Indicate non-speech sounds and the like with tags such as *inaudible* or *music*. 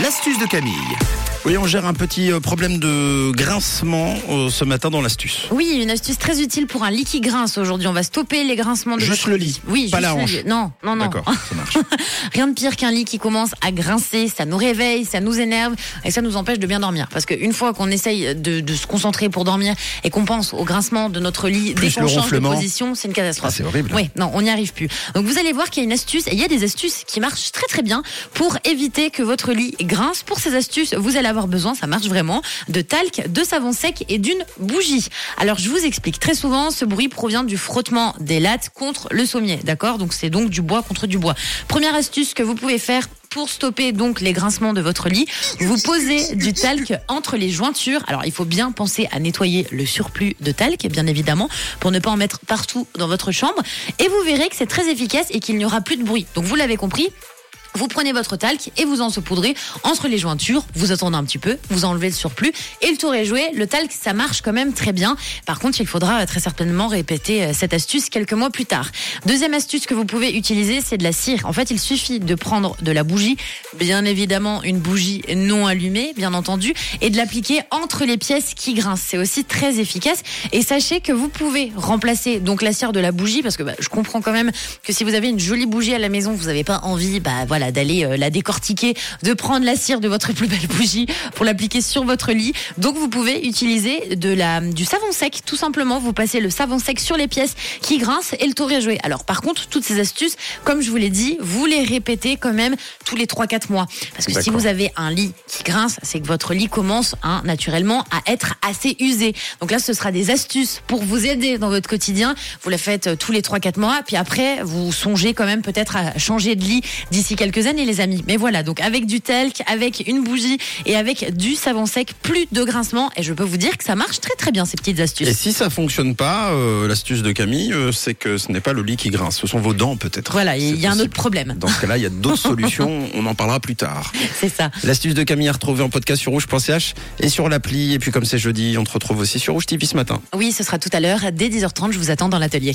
L'astuce de Camille. Oui, on gère un petit euh, problème de grincement euh, ce matin dans l'astuce. Oui, une astuce très utile pour un lit qui grince aujourd'hui. On va stopper les grincements de Juste votre le lit, Oui, pas juste la le hanche. lit. Non, non, non. D'accord, ça marche. *laughs* Rien de pire qu'un lit qui commence à grincer, ça nous réveille, ça nous énerve et ça nous empêche de bien dormir. Parce qu'une fois qu'on essaye de, de se concentrer pour dormir et qu'on pense au grincement de notre lit Plus dès qu'on le change de position, c'est une catastrophe. Ah, c'est horrible. Oui, non, on n'y arrive plus. Donc vous allez voir qu'il y a une astuce, et il y a des astuces qui marchent très très bien pour éviter que votre lit grince. Pour ces astuces, vous allez avoir besoin, ça marche vraiment, de talc, de savon sec et d'une bougie. Alors je vous explique, très souvent ce bruit provient du frottement des lattes contre le sommier, d'accord? Donc c'est donc du bois contre du bois. Première astuce que vous pouvez faire pour stopper donc les grincements de votre lit, vous posez du talc entre les jointures. Alors il faut bien penser à nettoyer le surplus de talc, bien évidemment, pour ne pas en mettre partout dans votre chambre. Et vous verrez que c'est très efficace et qu'il n'y aura plus de bruit. Donc vous l'avez compris, vous prenez votre talc et vous en saupoudrez entre les jointures. Vous attendez un petit peu, vous enlevez le surplus et le tour est joué. Le talc, ça marche quand même très bien. Par contre, il faudra euh, très certainement répéter euh, cette astuce quelques mois plus tard. Deuxième astuce que vous pouvez utiliser, c'est de la cire. En fait, il suffit de prendre de la bougie, bien évidemment une bougie non allumée, bien entendu, et de l'appliquer entre les pièces qui grincent. C'est aussi très efficace. Et sachez que vous pouvez remplacer donc la cire de la bougie, parce que bah, je comprends quand même que si vous avez une jolie bougie à la maison, vous n'avez pas envie, bah voilà, d'aller euh, la décortiquer, de prendre la cire de votre plus belle bougie pour l'appliquer sur votre lit. Donc vous pouvez utiliser de la du savon sec, tout simplement. Vous passez le savon sec sur les pièces qui grincent et le tour est joué. Alors par contre, toutes ces astuces, comme je vous l'ai dit, vous les répétez quand même tous les 3-4 mois. Parce que si vous avez un lit qui grince, c'est que votre lit commence hein, naturellement à être assez usé. Donc là, ce sera des astuces pour vous aider dans votre quotidien. Vous la faites euh, tous les 3-4 mois, puis après, vous songez quand même peut-être à changer de lit d'ici quelques années, les amis. Mais voilà, donc avec du talc, avec une bougie et avec du savon sec, plus de grincement. Et je peux vous dire que ça marche très très bien, ces petites astuces. Et si ça fonctionne pas, euh, l'astuce de Camille, euh, c'est que ce n'est pas le lit qui grince, ce sont vos dents peut-être. Voilà, il y a un autre problème. Dans ce cas-là, il y a d'autres *laughs* solutions, on en parlera plus tard. *laughs* C'est ça. L'astuce de Camille à retrouver en podcast sur rouge.ch et sur l'appli. Et puis comme c'est jeudi, on te retrouve aussi sur Rouge TV ce matin. Oui, ce sera tout à l'heure, dès 10h30. Je vous attends dans l'atelier.